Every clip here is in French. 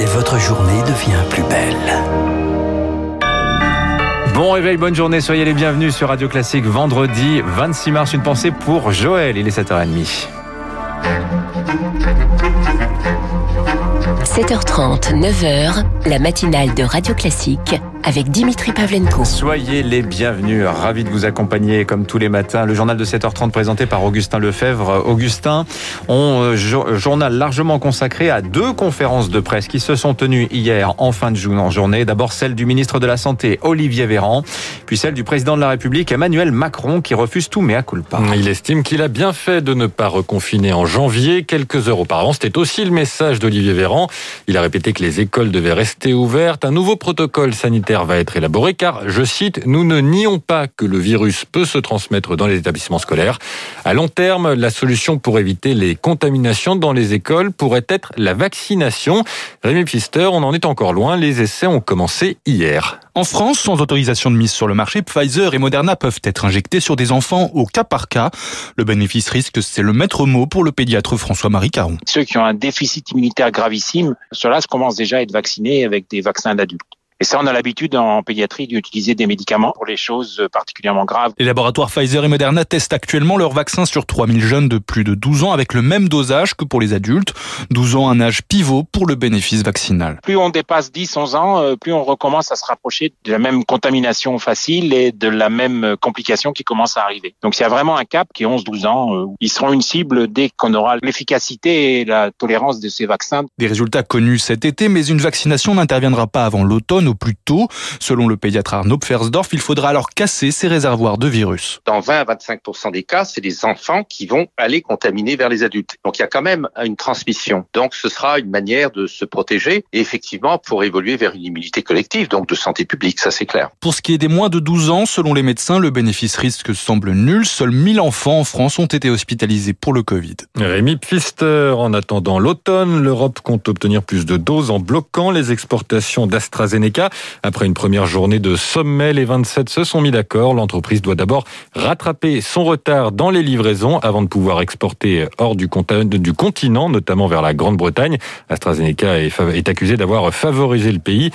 et votre journée devient plus belle. Bon réveil, bonne journée, soyez les bienvenus sur Radio Classique vendredi 26 mars. Une pensée pour Joël, il est 7h30. 7h30, 9h, la matinale de Radio Classique avec Dimitri Pavlenko. Soyez les bienvenus, ravi de vous accompagner comme tous les matins. Le journal de 7h30 présenté par Augustin Lefebvre. Augustin, on euh, journal largement consacré à deux conférences de presse qui se sont tenues hier en fin de journée. D'abord celle du ministre de la Santé, Olivier Véran, puis celle du président de la République, Emmanuel Macron, qui refuse tout mea culpa. Il estime qu'il a bien fait de ne pas reconfiner en janvier. Quelques heures auparavant, c'était aussi le message d'Olivier Véran. Il a répété que les écoles devaient rester ouvertes. Un nouveau protocole sanitaire va être élaboré car, je cite, nous ne nions pas que le virus peut se transmettre dans les établissements scolaires. À long terme, la solution pour éviter les contaminations dans les écoles pourrait être la vaccination. Rémi Pfister, on en est encore loin. Les essais ont commencé hier. En France, sans autorisation de mise sur le marché, Pfizer et Moderna peuvent être injectés sur des enfants au cas par cas. Le bénéfice-risque, c'est le maître mot pour le pédiatre François-Marie Caron. Ceux qui ont un déficit immunitaire gravissime, ceux-là commencent déjà à être vaccinés avec des vaccins d'adultes. Et ça, on a l'habitude en pédiatrie d'utiliser des médicaments pour les choses particulièrement graves. Les laboratoires Pfizer et Moderna testent actuellement leur vaccin sur 3000 jeunes de plus de 12 ans avec le même dosage que pour les adultes. 12 ans, un âge pivot pour le bénéfice vaccinal. Plus on dépasse 10-11 ans, euh, plus on recommence à se rapprocher de la même contamination facile et de la même complication qui commence à arriver. Donc il y a vraiment un cap qui est 11-12 ans. Euh, ils seront une cible dès qu'on aura l'efficacité et la tolérance de ces vaccins. Des résultats connus cet été, mais une vaccination n'interviendra pas avant l'automne au plus tôt. Selon le pédiatre Arnaud Pfersdorf, il faudra alors casser ces réservoirs de virus. Dans 20 à 25% des cas, c'est les enfants qui vont aller contaminer vers les adultes. Donc il y a quand même une transmission. Donc ce sera une manière de se protéger et effectivement pour évoluer vers une immunité collective, donc de santé publique, ça c'est clair. Pour ce qui est des moins de 12 ans, selon les médecins, le bénéfice risque semble nul. Seuls 1000 enfants en France ont été hospitalisés pour le Covid. Rémi Pfister, en attendant l'automne, l'Europe compte obtenir plus de doses en bloquant les exportations d'AstraZeneca après une première journée de sommet, les 27 se sont mis d'accord. L'entreprise doit d'abord rattraper son retard dans les livraisons avant de pouvoir exporter hors du continent, notamment vers la Grande-Bretagne. AstraZeneca est accusé d'avoir favorisé le pays.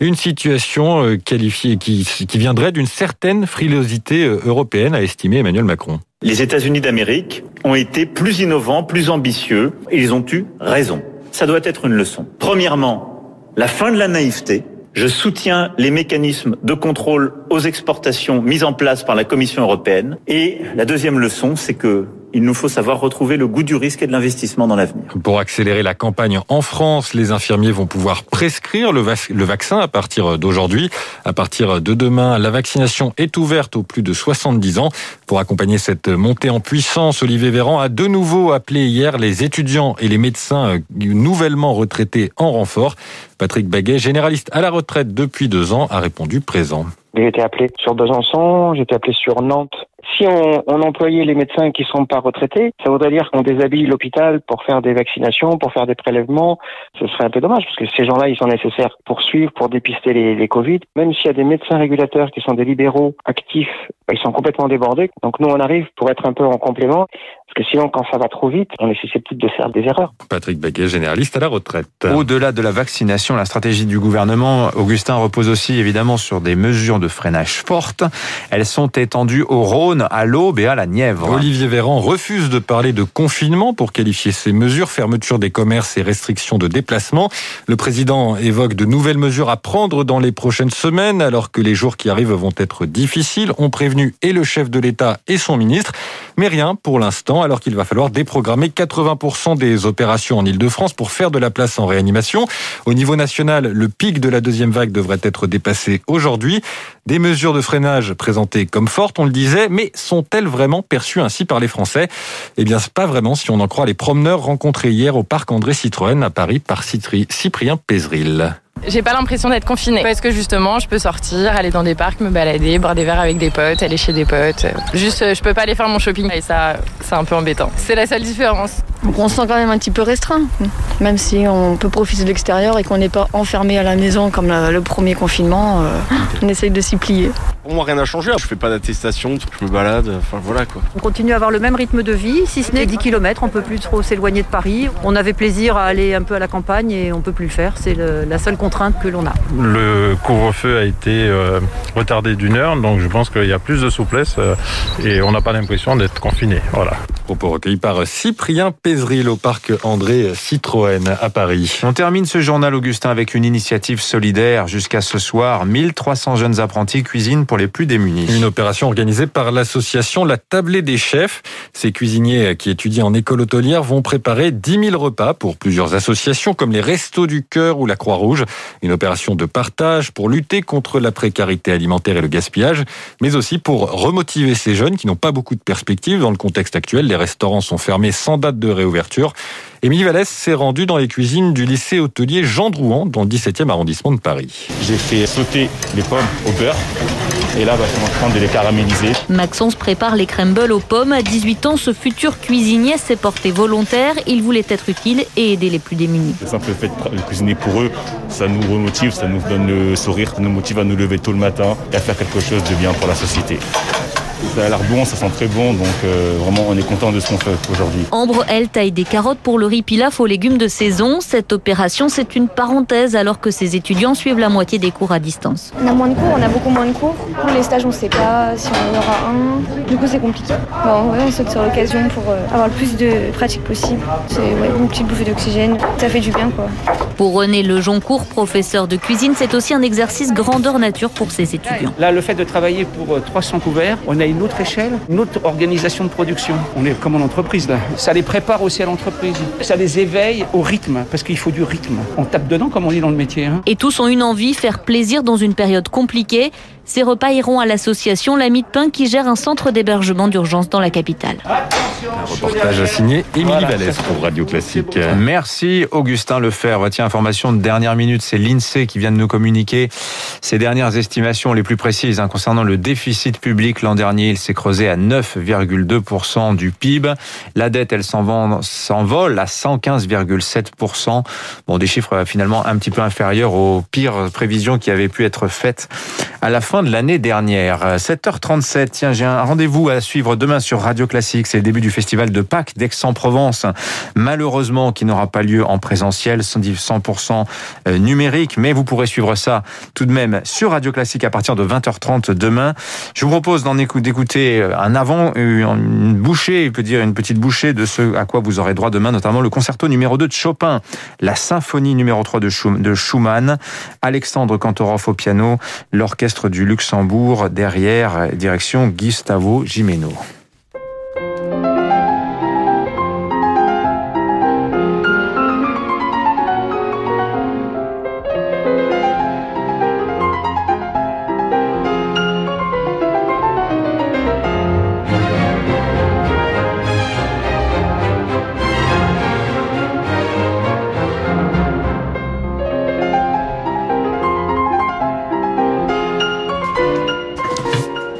Une situation euh, qualifiée qui, qui viendrait d'une certaine frilosité euh, européenne, a estimé Emmanuel Macron. Les États-Unis d'Amérique ont été plus innovants, plus ambitieux, et ils ont eu raison. Ça doit être une leçon. Premièrement, la fin de la naïveté. Je soutiens les mécanismes de contrôle aux exportations mis en place par la Commission européenne. Et la deuxième leçon, c'est que il nous faut savoir retrouver le goût du risque et de l'investissement dans l'avenir. Pour accélérer la campagne en France, les infirmiers vont pouvoir prescrire le, vaccin à partir d'aujourd'hui. À partir de demain, la vaccination est ouverte aux plus de 70 ans. Pour accompagner cette montée en puissance, Olivier Véran a de nouveau appelé hier les étudiants et les médecins euh, nouvellement retraités en renfort. Patrick Baguet, généraliste à la retraite depuis deux ans, a répondu présent. J'ai été appelé sur Besançon, j'ai été appelé sur Nantes. Si on, on, employait les médecins qui ne sont pas retraités, ça voudrait dire qu'on déshabille l'hôpital pour faire des vaccinations, pour faire des prélèvements. Ce serait un peu dommage parce que ces gens-là, ils sont nécessaires pour suivre, pour dépister les, les Covid. Même s'il y a des médecins régulateurs qui sont des libéraux actifs, ils sont complètement débordés. Donc nous, on arrive pour être un peu en complément. Parce que sinon, quand ça va trop vite, on est susceptible de faire des erreurs. Patrick Baguet, généraliste à la retraite. Au-delà de la vaccination, la stratégie du gouvernement, Augustin repose aussi évidemment sur des mesures de freinage fortes. Elles sont étendues au À l'Aube et à la Nièvre. Olivier Véran refuse de parler de confinement pour qualifier ces mesures, fermeture des commerces et restrictions de déplacement. Le président évoque de nouvelles mesures à prendre dans les prochaines semaines, alors que les jours qui arrivent vont être difficiles, ont prévenu et le chef de l'État et son ministre. Mais rien pour l'instant alors qu'il va falloir déprogrammer 80% des opérations en Ile-de-France pour faire de la place en réanimation. Au niveau national, le pic de la deuxième vague devrait être dépassé aujourd'hui. Des mesures de freinage présentées comme fortes, on le disait, mais sont-elles vraiment perçues ainsi par les Français? Eh bien, pas vraiment si on en croit les promeneurs rencontrés hier au parc André Citroën à Paris par Cyprien Pézril. J'ai pas l'impression d'être confinée. Parce que justement, je peux sortir, aller dans des parcs, me balader, boire des verres avec des potes, aller chez des potes. Juste, je peux pas aller faire mon shopping et ça, c'est un peu embêtant. C'est la seule différence. Donc on se sent quand même un petit peu restreint, même si on peut profiter de l'extérieur et qu'on n'est pas enfermé à la maison comme le premier confinement, euh, on essaye de s'y plier. Pour moi rien n'a changé, je fais pas d'attestation, je me balade, enfin voilà quoi. On continue à avoir le même rythme de vie, si ce n'est 10 km, on peut plus trop s'éloigner de Paris. On avait plaisir à aller un peu à la campagne et on peut plus le faire, c'est la seule contrainte que l'on a. Le couvre-feu a été euh, retardé d'une heure, donc je pense qu'il y a plus de souplesse euh, et on n'a pas l'impression d'être confiné. Voilà. Propos recueillis par Cyprien Pézril au parc André Citroën à Paris. On termine ce journal, Augustin, avec une initiative solidaire. Jusqu'à ce soir, 1300 jeunes apprentis cuisinent pour les plus démunis. Une opération organisée par l'association La Tablée des Chefs. Ces cuisiniers qui étudient en école hôtelière vont préparer 10 000 repas pour plusieurs associations comme les Restos du Cœur ou la Croix-Rouge. Une opération de partage pour lutter contre la précarité alimentaire et le gaspillage, mais aussi pour remotiver ces jeunes qui n'ont pas beaucoup de perspectives dans le contexte actuel. Les restaurants sont fermés sans date de réouverture. Émilie Vallès s'est rendue dans les cuisines du lycée hôtelier Jean Drouan, dans le 17e arrondissement de Paris. J'ai fait sauter les pommes au beurre. Et là, bah, je suis en train de les caraméliser. Maxence prépare les crumbles aux pommes. À 18 ans, ce futur cuisinier s'est porté volontaire. Il voulait être utile et aider les plus démunis. Le simple fait de cuisiner pour eux, ça nous remotive, ça nous donne le sourire, ça nous motive à nous lever tôt le matin et à faire quelque chose de bien pour la société. Ça a l'air bon, ça sent très bon, donc euh, vraiment on est content de ce qu'on fait aujourd'hui. Ambre, elle, taille des carottes pour le riz pilaf aux légumes de saison. Cette opération, c'est une parenthèse alors que ses étudiants suivent la moitié des cours à distance. On a moins de cours, on a beaucoup moins de cours. Pour les stages, on ne sait pas si on en aura un. Du coup, c'est compliqué. Bon, ouais, on saute sur l'occasion pour euh, avoir le plus de pratiques possible. C'est ouais, une petite bouffée d'oxygène, ça fait du bien quoi. Pour René Lejoncourt, professeur de cuisine, c'est aussi un exercice grandeur nature pour ses étudiants. Là, le fait de travailler pour 300 couverts, on a une autre échelle, une autre organisation de production. On est comme en entreprise là. Ça les prépare aussi à l'entreprise. Ça les éveille au rythme, parce qu'il faut du rythme. On tape dedans comme on dit dans le métier. Hein. Et tous ont une envie, faire plaisir dans une période compliquée. Ces repas iront à l'association L'Ami de Pain qui gère un centre d'hébergement d'urgence dans la capitale. Un reportage signé Émilie Vallès pour Radio Classique. Merci Augustin Lefebvre. Tiens, information de dernière minute, c'est l'INSEE qui vient de nous communiquer ses dernières estimations les plus précises hein, concernant le déficit public. L'an dernier, il s'est creusé à 9,2% du PIB. La dette, elle s'envole à 115,7%. Bon, des chiffres finalement un petit peu inférieurs aux pires prévisions qui avaient pu être faites à la fin de l'année dernière. 7h37, tiens, j'ai un rendez-vous à suivre demain sur Radio Classique. C'est le début du festival de Pâques d'Aix-en-Provence. Malheureusement, qui n'aura pas lieu en présentiel, 100% euh, numérique, mais vous pourrez suivre ça tout de même sur Radio Classique à partir de 20h30 demain. Je vous propose d'en d'écouter euh, un avant, une bouchée, il peut dire une petite bouchée de ce à quoi vous aurez droit demain, notamment le concerto numéro 2 de Chopin, la symphonie numéro 3 de Schumann, Alexandre Kantorov au piano, l'orchestre du Luxembourg derrière, direction Gustavo Gimeno.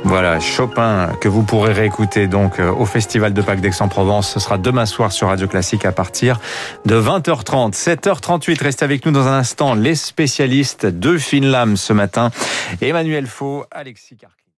Voilà, Chopin, que vous pourrez réécouter donc euh, au Festival de Pâques d'Aix-en-Provence. Ce sera demain soir sur Radio Classique à partir de 20h30. 7h38, restez avec nous dans un instant. Les spécialistes de Finlam ce matin. Emmanuel Faux, Alexis.